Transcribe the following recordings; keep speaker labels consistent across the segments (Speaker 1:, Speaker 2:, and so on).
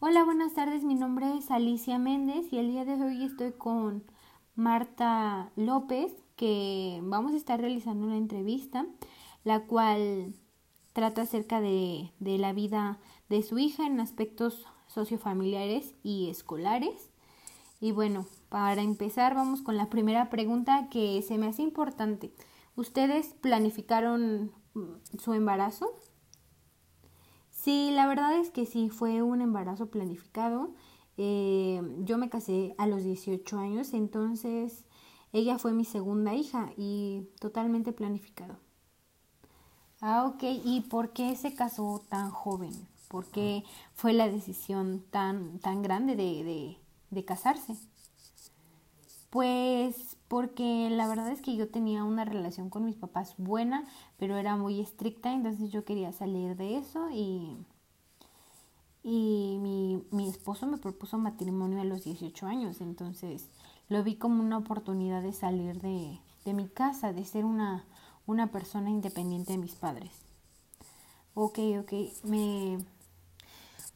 Speaker 1: Hola, buenas tardes. Mi nombre es Alicia Méndez y el día de hoy estoy con Marta López, que vamos a estar realizando una entrevista, la cual trata acerca de, de la vida de su hija en aspectos sociofamiliares y escolares. Y bueno, para empezar vamos con la primera pregunta que se me hace importante. ¿Ustedes planificaron su embarazo? Sí, la verdad es que sí, fue un embarazo planificado. Eh, yo me casé a los 18 años, entonces ella fue mi segunda hija y totalmente planificado. Ah, ok. ¿Y por qué se casó tan joven? ¿Por qué fue la decisión tan, tan grande de, de, de casarse? Pues porque la verdad es que yo tenía una relación con mis papás buena, pero era muy estricta, entonces yo quería salir de eso y, y mi, mi esposo me propuso matrimonio a los 18 años, entonces lo vi como una oportunidad de salir de, de mi casa, de ser una, una persona independiente de mis padres. Ok, ok, me...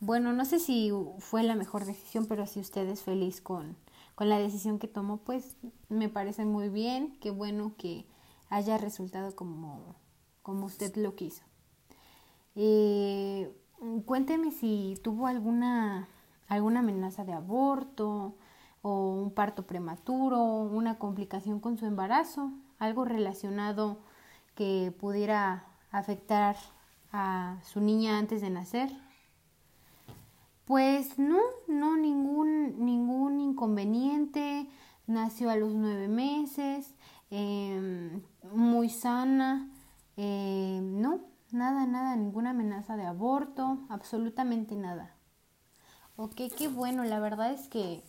Speaker 1: Bueno, no sé si fue la mejor decisión, pero si usted es feliz con, con la decisión que tomó, pues me parece muy bien, qué bueno que haya resultado como, como usted lo quiso. Eh, cuénteme si tuvo alguna, alguna amenaza de aborto o un parto prematuro, una complicación con su embarazo, algo relacionado que pudiera afectar a su niña antes de nacer. Pues no, no, ningún, ningún inconveniente. Nació a los nueve meses, eh, muy sana. Eh, no, nada, nada, ninguna amenaza de aborto, absolutamente nada. Ok, qué bueno, la verdad es que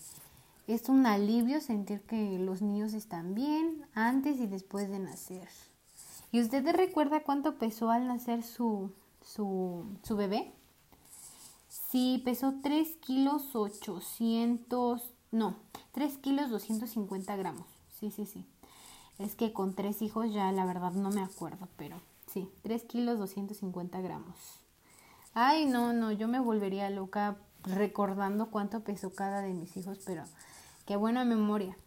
Speaker 1: es un alivio sentir que los niños están bien antes y después de nacer. ¿Y usted recuerda cuánto pesó al nacer su, su, su bebé? Sí, pesó 3 kilos 800, no, 3 kilos 250 gramos. Sí, sí, sí. Es que con tres hijos ya la verdad no me acuerdo, pero sí, 3 kilos 250 gramos. Ay, no, no, yo me volvería loca recordando cuánto pesó cada de mis hijos, pero qué buena memoria.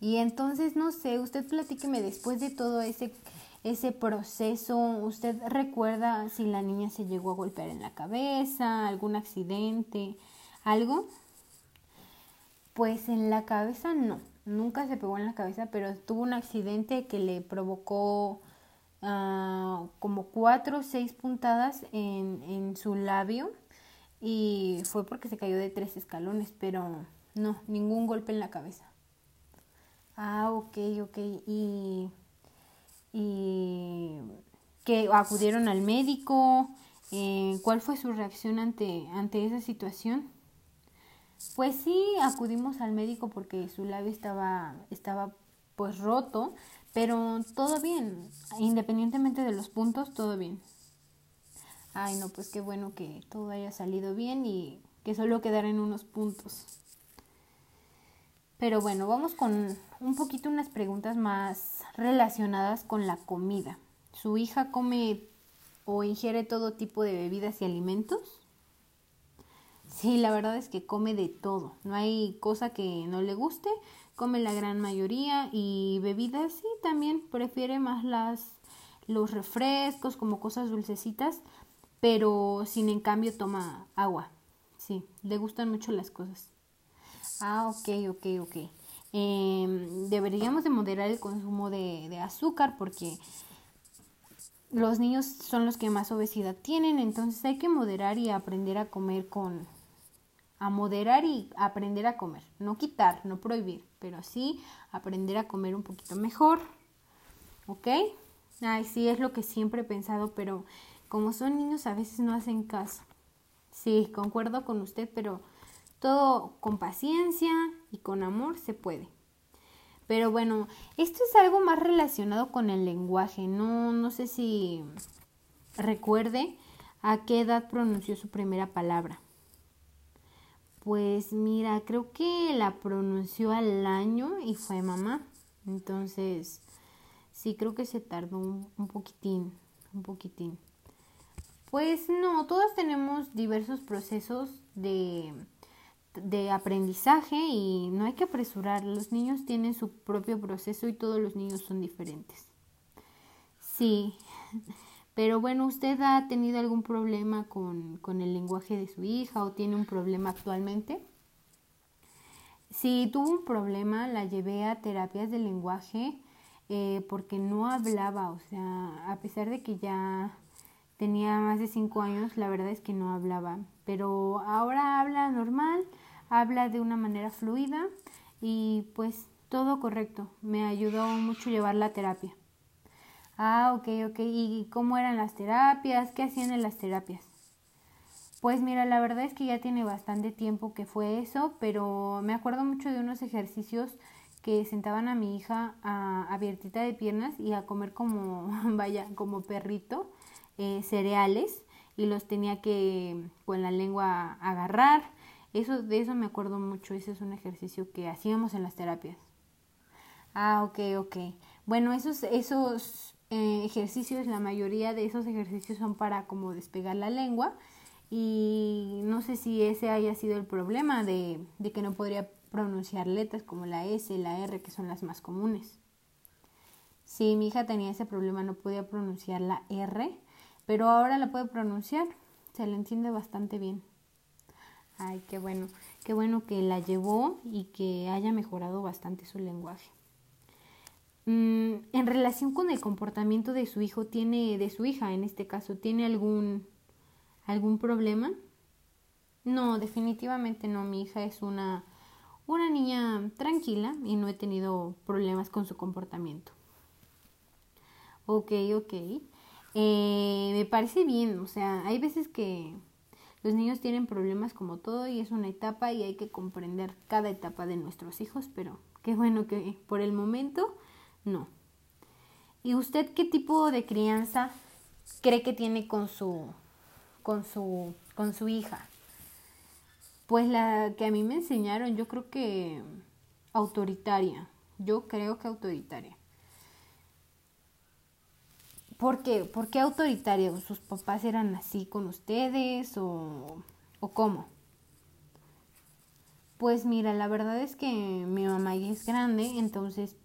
Speaker 1: Y entonces, no sé, usted platíqueme después de todo ese ese proceso? ¿Usted recuerda si la niña se llegó a golpear en la cabeza, algún accidente, algo? Pues en la cabeza no, nunca se pegó en la cabeza, pero tuvo un accidente que le provocó uh, como cuatro o seis puntadas en, en su labio y fue porque se cayó de tres escalones, pero no, ningún golpe en la cabeza. Ah, ok, ok. Y y que acudieron al médico, eh, cuál fue su reacción ante, ante esa situación. Pues sí, acudimos al médico porque su labio estaba, estaba pues roto, pero todo bien, independientemente de los puntos, todo bien. Ay, no, pues qué bueno que todo haya salido bien y que solo quedaran unos puntos. Pero bueno, vamos con un poquito unas preguntas más relacionadas con la comida. ¿Su hija come o ingiere todo tipo de bebidas y alimentos? Sí, la verdad es que come de todo. No hay cosa que no le guste. Come la gran mayoría y bebidas sí también prefiere más las los refrescos como cosas dulcecitas, pero sin en cambio toma agua. Sí, le gustan mucho las cosas. Ah, ok, ok, ok. Em, deberíamos de moderar el consumo de, de azúcar porque los niños son los que más obesidad tienen, entonces hay que moderar y aprender a comer con, a moderar y aprender a comer, no quitar, no prohibir, pero sí aprender a comer un poquito mejor, ¿ok? Ay, sí, es lo que siempre he pensado, pero como son niños a veces no hacen caso. Sí, concuerdo con usted, pero todo con paciencia y con amor se puede. Pero bueno, esto es algo más relacionado con el lenguaje. No, no sé si recuerde a qué edad pronunció su primera palabra. Pues mira, creo que la pronunció al año y fue mamá. Entonces, sí, creo que se tardó un, un poquitín, un poquitín. Pues no, todos tenemos diversos procesos de, de aprendizaje y no hay que apresurar. Los niños tienen su propio proceso y todos los niños son diferentes. Sí, pero bueno, ¿usted ha tenido algún problema con, con el lenguaje de su hija o tiene un problema actualmente? Si tuvo un problema, la llevé a terapias de lenguaje eh, porque no hablaba, o sea, a pesar de que ya tenía más de cinco años, la verdad es que no hablaba, pero ahora habla normal, habla de una manera fluida y pues todo correcto, me ayudó mucho llevar la terapia. Ah, ok, ok, ¿y cómo eran las terapias? ¿Qué hacían en las terapias? Pues mira, la verdad es que ya tiene bastante tiempo que fue eso, pero me acuerdo mucho de unos ejercicios que sentaban a mi hija a, abiertita de piernas y a comer como, vaya, como perrito, eh, cereales y los tenía que con la lengua agarrar. Eso, de eso me acuerdo mucho, ese es un ejercicio que hacíamos en las terapias. Ah, ok, ok. Bueno, esos, esos eh, ejercicios, la mayoría de esos ejercicios son para como despegar la lengua y no sé si ese haya sido el problema de, de que no podría pronunciar letras como la S, la R, que son las más comunes. Sí, mi hija tenía ese problema, no podía pronunciar la R, pero ahora la puede pronunciar, se la entiende bastante bien. Ay, qué bueno, qué bueno que la llevó y que haya mejorado bastante su lenguaje. Mm, en relación con el comportamiento de su hijo, tiene, de su hija en este caso, ¿tiene algún, algún problema? No, definitivamente no. Mi hija es una una niña tranquila y no he tenido problemas con su comportamiento. Ok, ok. Eh, me parece bien, o sea, hay veces que los niños tienen problemas como todo y es una etapa y hay que comprender cada etapa de nuestros hijos, pero qué bueno que por el momento no. ¿Y usted qué tipo de crianza cree que tiene con su con su con su hija? Pues la que a mí me enseñaron, yo creo que autoritaria. Yo creo que autoritaria. ¿Por qué? ¿Por qué autoritaria? ¿Sus papás eran así con ustedes o, o cómo? Pues mira, la verdad es que mi mamá ya es grande, entonces,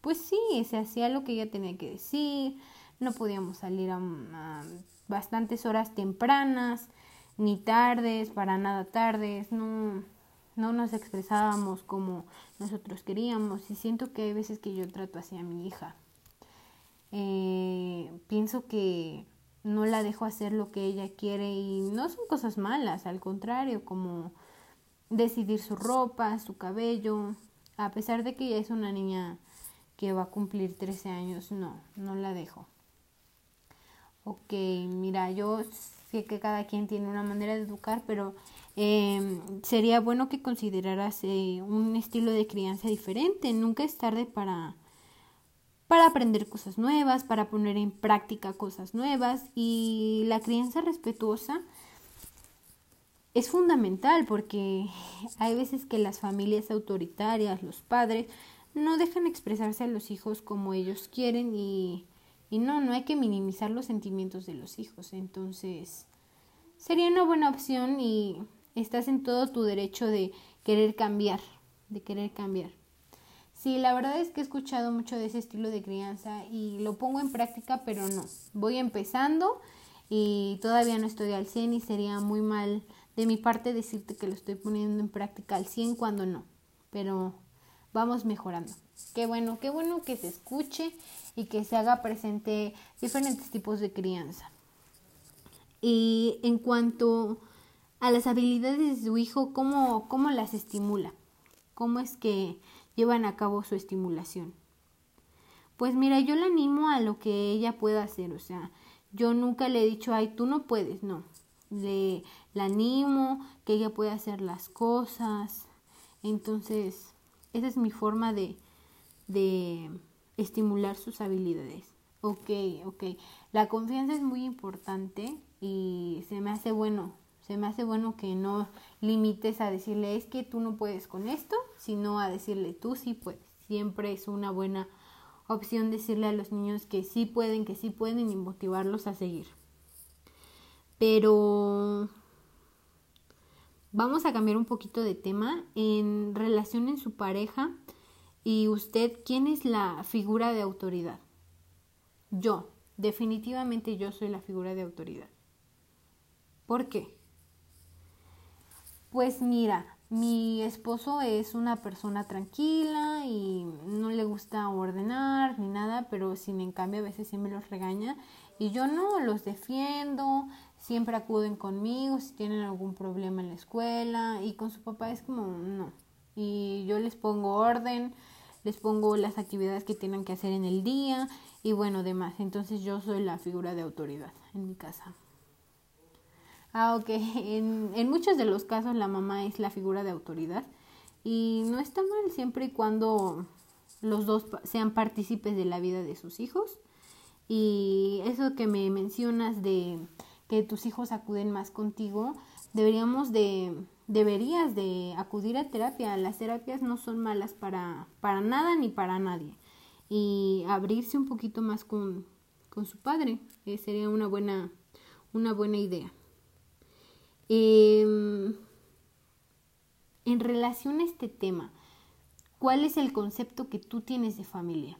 Speaker 1: pues sí, se hacía lo que ella tenía que decir, no podíamos salir a bastantes horas tempranas, ni tardes, para nada tardes, no, no nos expresábamos como nosotros queríamos y siento que hay veces que yo trato así a mi hija. Eh, pienso que no la dejo hacer lo que ella quiere y no son cosas malas, al contrario, como decidir su ropa, su cabello, a pesar de que ella es una niña que va a cumplir 13 años, no, no la dejo. Ok, mira, yo que cada quien tiene una manera de educar, pero eh, sería bueno que consideraras eh, un estilo de crianza diferente. Nunca es tarde para, para aprender cosas nuevas, para poner en práctica cosas nuevas y la crianza respetuosa es fundamental porque hay veces que las familias autoritarias, los padres, no dejan expresarse a los hijos como ellos quieren y y no, no hay que minimizar los sentimientos de los hijos. Entonces, sería una buena opción y estás en todo tu derecho de querer cambiar, de querer cambiar. Sí, la verdad es que he escuchado mucho de ese estilo de crianza y lo pongo en práctica, pero no. Voy empezando y todavía no estoy al 100 y sería muy mal de mi parte decirte que lo estoy poniendo en práctica al 100 cuando no. Pero vamos mejorando. Qué bueno, qué bueno que se escuche y que se haga presente diferentes tipos de crianza. Y en cuanto a las habilidades de su hijo, ¿cómo, cómo las estimula? ¿Cómo es que llevan a cabo su estimulación? Pues mira, yo le animo a lo que ella pueda hacer, o sea, yo nunca le he dicho, ay, tú no puedes, no. Le, la animo, que ella pueda hacer las cosas. Entonces, esa es mi forma de, de estimular sus habilidades. Ok, ok. La confianza es muy importante y se me hace bueno, se me hace bueno que no limites a decirle es que tú no puedes con esto, sino a decirle tú sí puedes. Siempre es una buena opción decirle a los niños que sí pueden, que sí pueden y motivarlos a seguir. Pero vamos a cambiar un poquito de tema. En relación en su pareja y usted, ¿quién es la figura de autoridad? Yo, definitivamente yo soy la figura de autoridad. ¿Por qué? Pues mira, mi esposo es una persona tranquila y no le gusta ordenar ni nada, pero sin en cambio a veces sí me los regaña y yo no, los defiendo, siempre acuden conmigo si tienen algún problema en la escuela y con su papá es como no. Y yo les pongo orden, les pongo las actividades que tienen que hacer en el día y bueno, demás. Entonces yo soy la figura de autoridad en mi casa. Ah, ok. En, muchos de los casos la mamá es la figura de autoridad y no está mal siempre y cuando los dos sean partícipes de la vida de sus hijos. Y eso que me mencionas de que tus hijos acuden más contigo, deberíamos de, deberías de acudir a terapia. Las terapias no son malas para, para nada ni para nadie. Y abrirse un poquito más con, con su padre eh, sería una buena, una buena idea. Em, en relación a este tema, ¿cuál es el concepto que tú tienes de familia?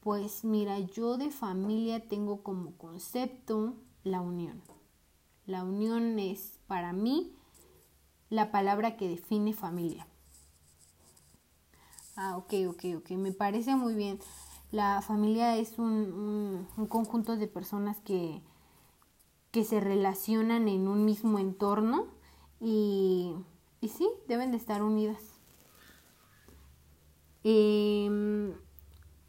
Speaker 1: Pues mira, yo de familia tengo como concepto la unión. La unión es para mí la palabra que define familia. Ah, ok, ok, ok, me parece muy bien. La familia es un conjunto de personas que, que se relacionan en un mismo entorno y, y sí, deben de estar unidas. Em,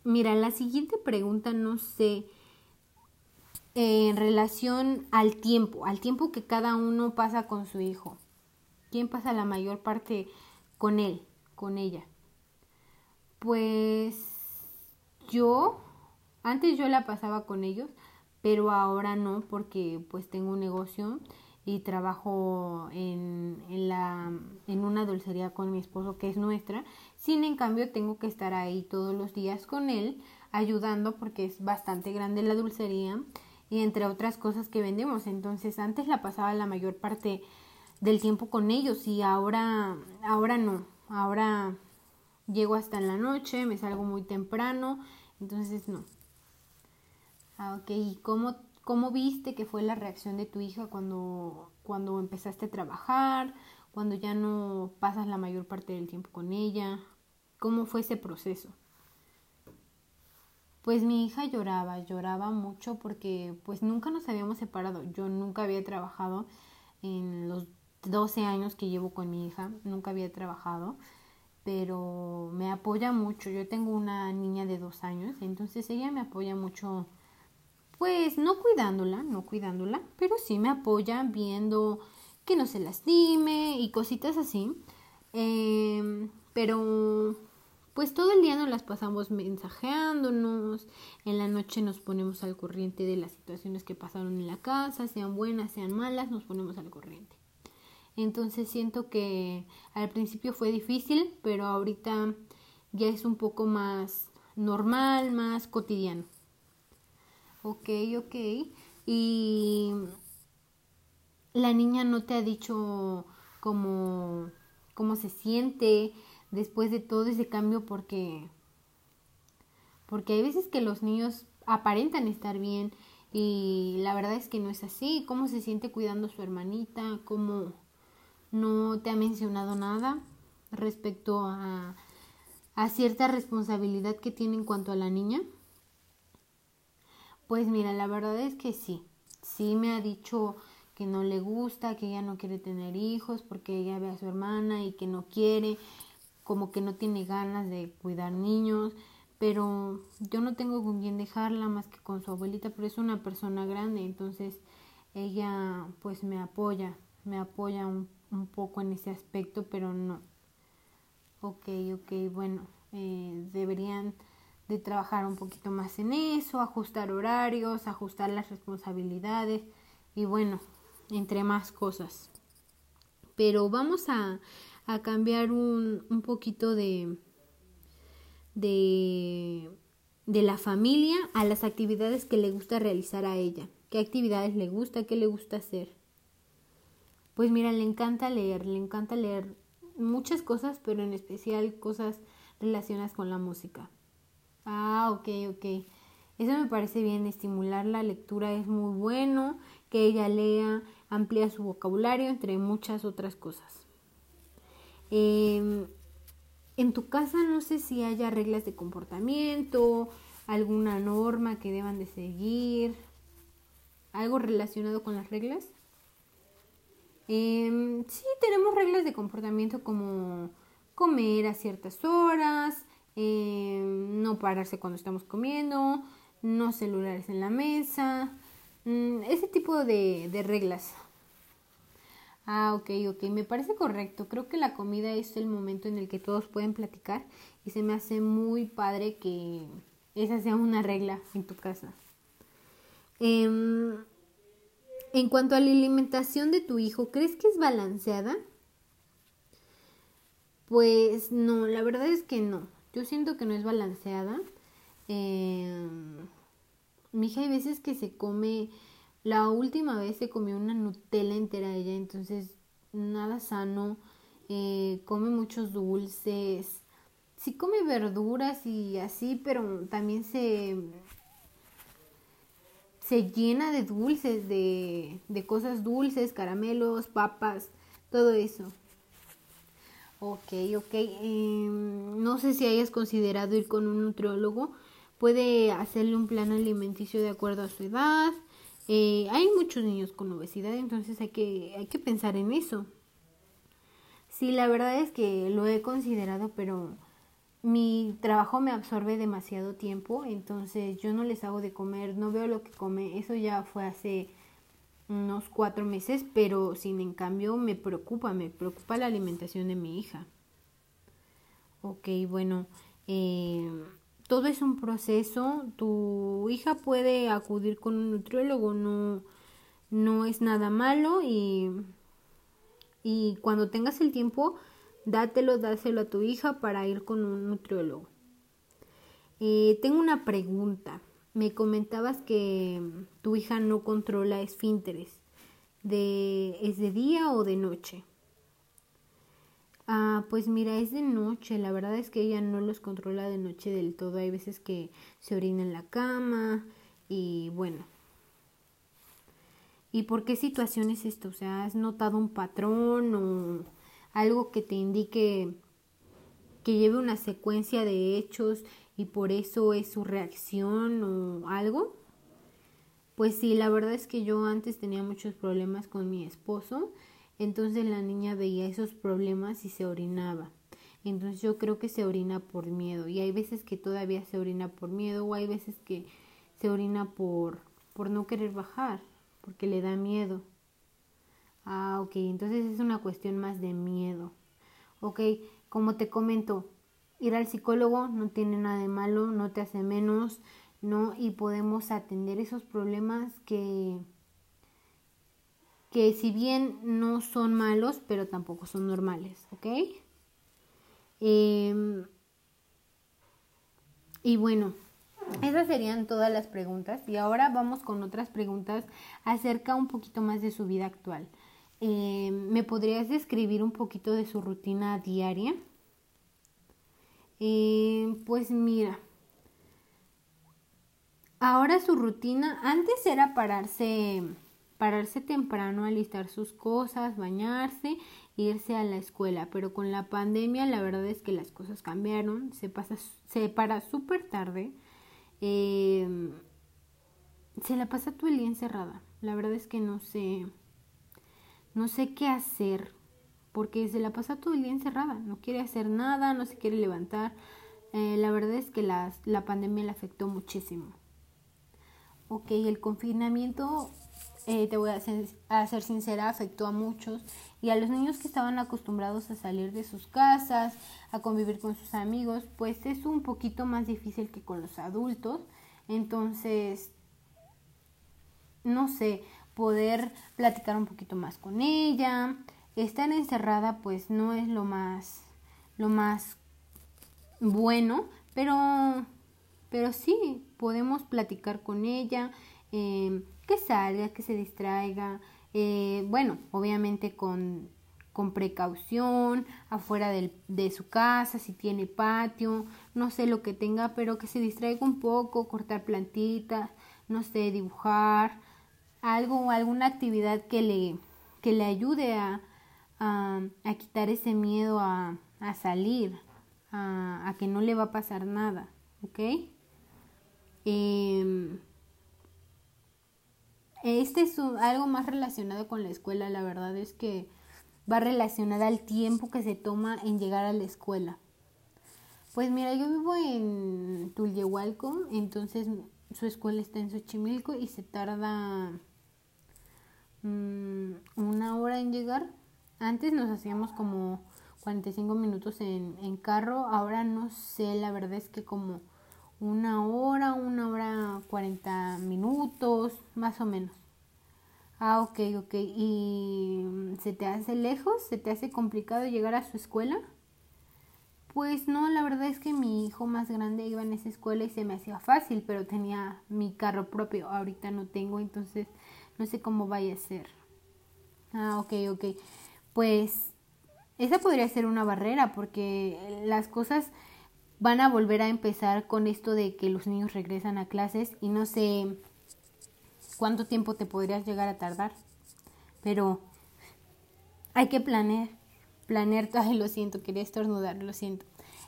Speaker 1: mira, la siguiente pregunta no sé en relación al tiempo, al tiempo que cada uno pasa con su hijo. ¿Quién pasa la mayor parte con él, con ella? Pues yo, antes yo la pasaba con ellos, pero ahora no porque pues tengo un negocio y trabajo en, en, la, en una dulcería con mi esposo que es nuestra. Sin en cambio tengo que estar ahí todos los días con él ayudando porque es bastante grande la dulcería y entre otras cosas que vendemos. Entonces antes la pasaba la mayor parte del tiempo con ellos y ahora, ahora no. Ahora llego hasta en la noche, me salgo muy temprano, entonces no. Ah, ok. ¿Y cómo, cómo viste que fue la reacción de tu hija cuando, cuando empezaste a trabajar, cuando ya no pasas la mayor parte del tiempo con ella? ¿Cómo fue ese proceso? Pues mi hija lloraba, lloraba mucho porque pues nunca nos habíamos separado. Yo nunca había trabajado en los 12 años que llevo con mi hija, nunca había trabajado, pero me apoya mucho. Yo tengo una niña de dos años, entonces ella me apoya mucho pues no cuidándola, no cuidándola, pero sí me apoya viendo que no se lastime y cositas así. Em, pero pues todo el día nos las pasamos mensajeándonos, en la noche nos ponemos al corriente de las situaciones que pasaron en la casa, sean buenas, sean malas, nos ponemos al corriente. Entonces siento que al principio fue difícil, pero ahorita ya es un poco más normal, más cotidiano. Ok, ok. Y la niña no te ha dicho cómo, cómo se siente después de todo ese cambio porque porque hay veces que los niños aparentan estar bien y la verdad es que no es así. ¿Cómo se siente cuidando a su hermanita? ¿Cómo no te ha mencionado nada respecto a, a cierta responsabilidad que tiene en cuanto a la niña? Pues mira, la verdad es que sí. Sí me ha dicho que no le gusta, que ella no quiere tener hijos porque ella ve a su hermana y que no quiere, como que no tiene ganas de cuidar niños, pero yo no tengo con quién dejarla más que con su abuelita, pero es una persona grande, entonces ella pues me apoya, me apoya un, un poco en ese aspecto, pero no. Ok, ok, bueno, eh, deberían de trabajar un poquito más en eso, ajustar horarios, ajustar las responsabilidades y bueno, entre más cosas. Pero vamos a, a cambiar un, un poquito de, de, de la familia a las actividades que le gusta realizar a ella. qué actividades le gusta, qué le gusta hacer. Pues mira, le encanta leer, le encanta leer muchas cosas, pero en especial cosas relacionadas con la música. Ah, ok, ok. Eso me parece bien, estimular la lectura es muy bueno, que ella lea, amplía su vocabulario, entre muchas otras cosas. Em, en tu casa no sé si haya reglas de comportamiento, alguna norma que deban de seguir, algo relacionado con las reglas. Eh, sí, tenemos reglas de comportamiento como comer a ciertas horas, em, no pararse cuando estamos comiendo, no celulares en la mesa, mm, ese tipo de, de reglas. Ah, ok, ok, me parece correcto. Creo que la comida es el momento en el que todos pueden platicar y se me hace muy padre que esa sea una regla en tu casa. Em, en cuanto a la alimentación de tu hijo, ¿crees que es balanceada? Pues no, la verdad es que no. Yo siento que no es balanceada. Em, mi hija hay veces que se come, la última vez se comió una Nutella entera ella, entonces nada sano, eh, come muchos dulces, sí come verduras y así, pero también se se llena de dulces, de, de cosas dulces, caramelos, papas, todo eso. Ok, ok. Em, no sé si hayas considerado ir con un nutriólogo. Puede hacerle un plan alimenticio de acuerdo a su edad. Eh, hay muchos niños con obesidad, entonces hay que, hay que pensar en eso. Sí, la verdad es que lo he considerado, pero mi trabajo me absorbe demasiado tiempo, entonces yo no les hago de comer, no veo lo que come. Eso ya fue hace unos cuatro meses, pero sin en cambio me preocupa, me preocupa la alimentación de mi hija. Ok, bueno, eh, todo es un proceso. Tu hija puede acudir con un nutriólogo, no, no es nada malo y, y cuando tengas el tiempo, dátelo, dáselo a tu hija para ir con un nutriólogo. Eh, tengo una pregunta. Me comentabas que tu hija no controla esfínteres. De, ¿Es de día o de noche? Ah, pues mira, es de noche. La verdad es que ella no los controla de noche del todo. Hay veces que se orina en la cama y bueno. ¿Y por qué situación es esto? O sea, ¿has notado un patrón o algo que te indique que lleve una secuencia de hechos y por eso es su reacción o algo? Pues sí, la verdad es que yo antes tenía muchos problemas con mi esposo, entonces la niña veía esos problemas y se orinaba. Entonces yo creo que se orina por miedo y hay veces que todavía se orina por miedo o hay veces que se orina por por no querer bajar, porque le da miedo. Ah, ok, entonces es una cuestión más de miedo. Ok, como te comento, ir al psicólogo no tiene nada de malo, no te hace menos, ¿no? Y podemos atender esos problemas que, que si bien no son malos, pero tampoco son normales, ¿ok? Em, y bueno, esas serían todas las preguntas y ahora vamos con otras preguntas acerca un poquito más de su vida actual. Eh, ¿Me podrías describir un poquito de su rutina diaria? Eh, pues mira, ahora su rutina, antes era pararse, pararse temprano, alistar sus cosas, bañarse, irse a la escuela, pero con la pandemia la verdad es que las cosas cambiaron, se, pasa, se para súper tarde, eh, se la pasa todo el día encerrada, la verdad es que no sé no sé qué hacer, porque se la pasa todo el día encerrada, no quiere hacer nada, no se quiere levantar. Eh, la verdad es que la, la pandemia le afectó muchísimo. Ok, el confinamiento, eh, te voy a ser, a ser sincera, afectó a muchos y a los niños que estaban acostumbrados a salir de sus casas, a convivir con sus amigos, pues es un poquito más difícil que con los adultos. Entonces, no sé, poder platicar un poquito más con ella. Estar encerrada pues no es lo más lo más bueno, pero pero sí podemos platicar con ella, em, que salga, que se distraiga, eh, bueno, obviamente con, con precaución, afuera de su casa, si tiene patio, no sé lo que tenga, pero que se distraiga un poco, cortar plantitas, no sé, dibujar, algo, alguna actividad que le, que le ayude a, a, quitar ese miedo a, a salir, a, a, que no le va a pasar nada, ¿ok? Eh, este es algo más relacionado con la escuela, la verdad es que va relacionada al tiempo que se toma en llegar a la escuela. Pues mira, yo vivo en Tulyehualco, entonces su escuela está en Xochimilco y se tarda mm, una hora en llegar. Antes nos hacíamos como 45 minutos en, en carro, ahora no sé, la verdad es que como una hora, una hora 40 minutos, más o menos. Ah, ok, ok. ¿Y se te hace lejos? ¿Se te hace complicado llegar a su escuela? Pues no, la verdad es que mi hijo más grande iba en esa escuela y se me hacía fácil, pero tenía mi carro propio. Ahorita no tengo, entonces no sé cómo vaya a ser. Ah, ok, ok. Pues esa podría ser una barrera porque las cosas van a volver a empezar con esto de que los niños regresan a clases y no sé cuánto tiempo te podrías llegar a tardar. Pero hay que planear, planear, ay lo siento, quería estornudar, lo siento.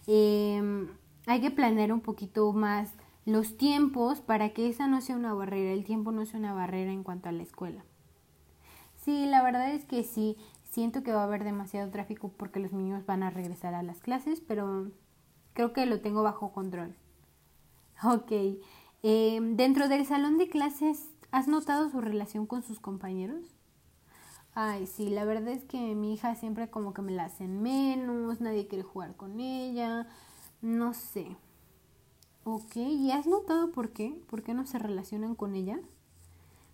Speaker 1: Em, hay que planear un poquito más los tiempos para que esa no sea una barrera, el tiempo no sea una barrera en cuanto a la escuela. Sí, la verdad es que sí, siento que va a haber demasiado tráfico porque los niños van a regresar a las clases, pero Creo que lo tengo bajo control. Ok. Eh, dentro del salón de clases, ¿has notado su relación con sus compañeros? Ay, sí, la verdad es que mi hija siempre como que me la hacen menos, nadie quiere jugar con ella, no sé. Ok, ¿y has notado por qué? ¿Por qué no se relacionan con ella?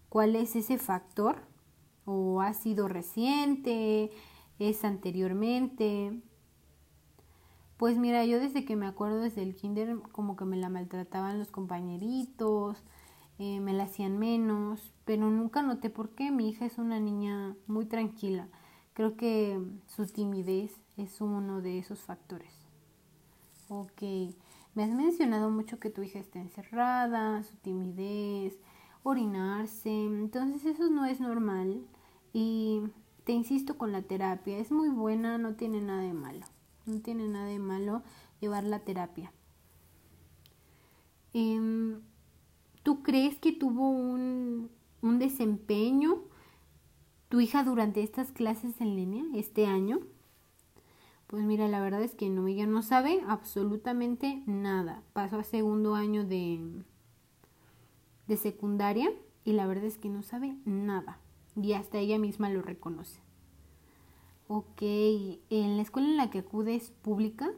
Speaker 1: ¿Cuál es ese factor? ¿O ha sido reciente? ¿Es anteriormente? Pues mira, yo desde que me acuerdo desde el kinder como que me la maltrataban los compañeritos, eh, me la hacían menos, pero nunca noté por qué. Mi hija es una niña muy tranquila. Creo que su timidez es uno de esos factores. Ok, me has mencionado mucho que tu hija está encerrada, su timidez, orinarse, entonces eso no es normal y te insisto con la terapia, es muy buena, no tiene nada de malo. No tiene nada de malo llevar la terapia. Em, ¿Tú crees que tuvo un, un desempeño tu hija durante estas clases en línea este año? Pues mira, la verdad es que no, ella no sabe absolutamente nada. Pasó a segundo año de, de secundaria y la verdad es que no sabe nada. Y hasta ella misma lo reconoce. Ok, ¿en la escuela en la que acude es pública?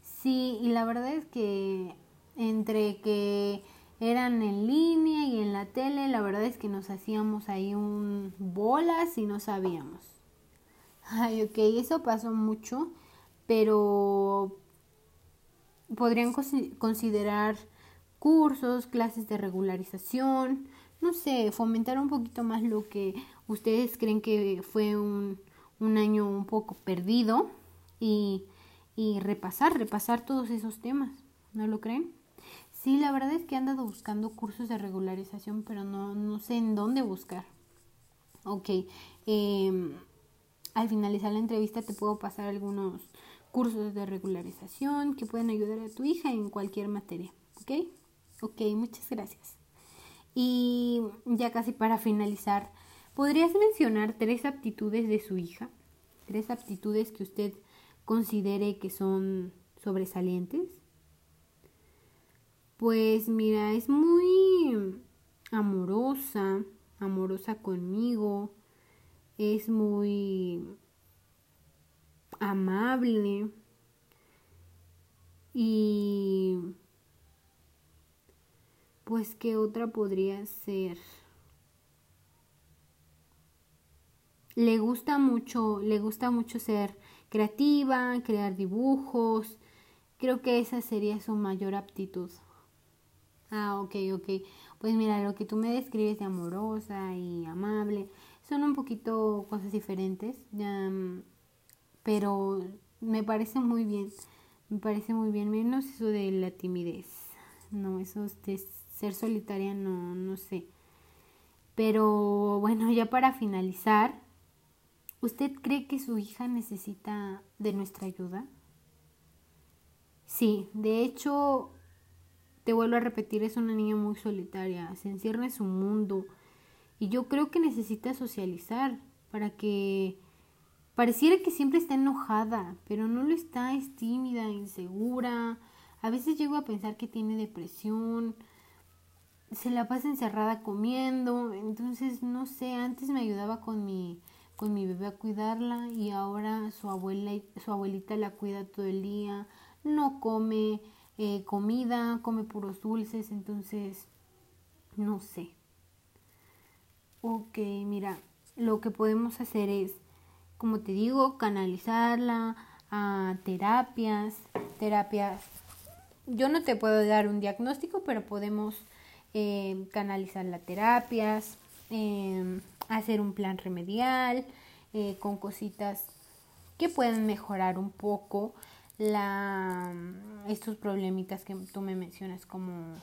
Speaker 1: Sí, y la verdad es que entre que eran en línea y en la tele, la verdad es que nos hacíamos ahí un bolas y no sabíamos. Ay, ok, eso pasó mucho, pero podrían considerar cursos, clases de regularización, no sé, fomentar un poquito más lo que ustedes creen que fue un, un año un poco perdido y, y repasar, repasar todos esos temas, ¿no lo creen? Sí, la verdad es que he andado buscando cursos de regularización, pero no, no sé en dónde buscar. Ok, eh, al finalizar la entrevista te puedo pasar algunos cursos de regularización que pueden ayudar a tu hija en cualquier materia. ¿Ok? Ok, muchas gracias. Y ya casi para finalizar, ¿podrías mencionar tres aptitudes de su hija? Tres aptitudes que usted considere que son sobresalientes. Pues mira, es muy amorosa, amorosa conmigo, es muy amable y pues qué otra podría ser. Le gusta mucho, le gusta mucho ser creativa, crear dibujos. Creo que esa sería su mayor aptitud. Ah, ok, ok. pues mira, lo que tú me describes de amorosa y amable, son un poquito cosas diferentes, ya, pero me parece muy bien, me parece muy bien, menos eso de la timidez, no, eso de ser solitaria, no, no sé. Pero bueno, ya para finalizar, ¿usted cree que su hija necesita de nuestra ayuda? Sí, de hecho, te vuelvo a repetir, es una niña muy solitaria, se encierra en su mundo y yo creo que necesita socializar para que pareciera que siempre está enojada, pero no lo está, es tímida, insegura. A veces llego a pensar que tiene depresión, se la pasa encerrada comiendo, entonces no sé, antes me ayudaba con mi con mi bebé a cuidarla y ahora su abuela su abuelita la cuida todo el día, no come eh, comida, come puros dulces, entonces no sé. Ok, mira, lo que podemos hacer es, como te digo, canalizarla a terapias, terapias. Yo no te puedo dar un diagnóstico, pero podemos eh, canalizar las terapias, em, hacer un plan remedial eh, con cositas que pueden mejorar un poco la, estos problemitas que tú me mencionas como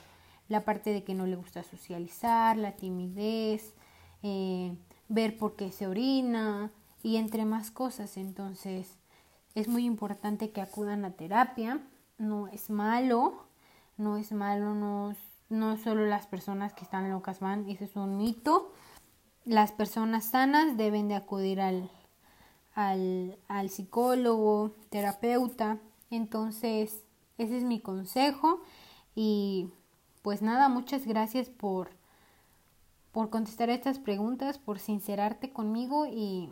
Speaker 1: la parte de que no le gusta socializar, la timidez, eh, ver por qué se orina y entre más cosas. Entonces es muy importante que acudan a terapia. No es malo, no es malo, no, no solo las personas que están locas van, ese es un mito. Las personas sanas deben de acudir al, al, al psicólogo, terapeuta. Entonces, ese es mi consejo. Y pues nada, muchas gracias por, por contestar estas preguntas, por sincerarte conmigo y,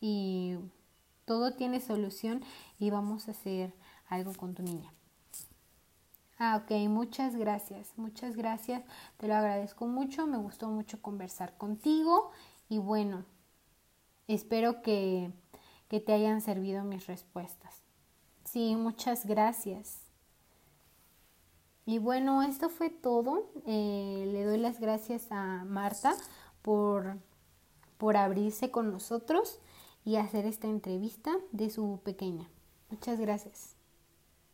Speaker 1: y todo tiene solución y vamos a hacer algo con tu niña. Ah, ok, muchas gracias, muchas gracias, te lo agradezco mucho, me gustó mucho conversar contigo y bueno, espero que, que te hayan servido mis respuestas. Sí, muchas gracias. Y bueno, esto fue todo. Eh, le doy las gracias a Marta por, por abrirse con nosotros y hacer esta entrevista de su pequeña. Muchas gracias.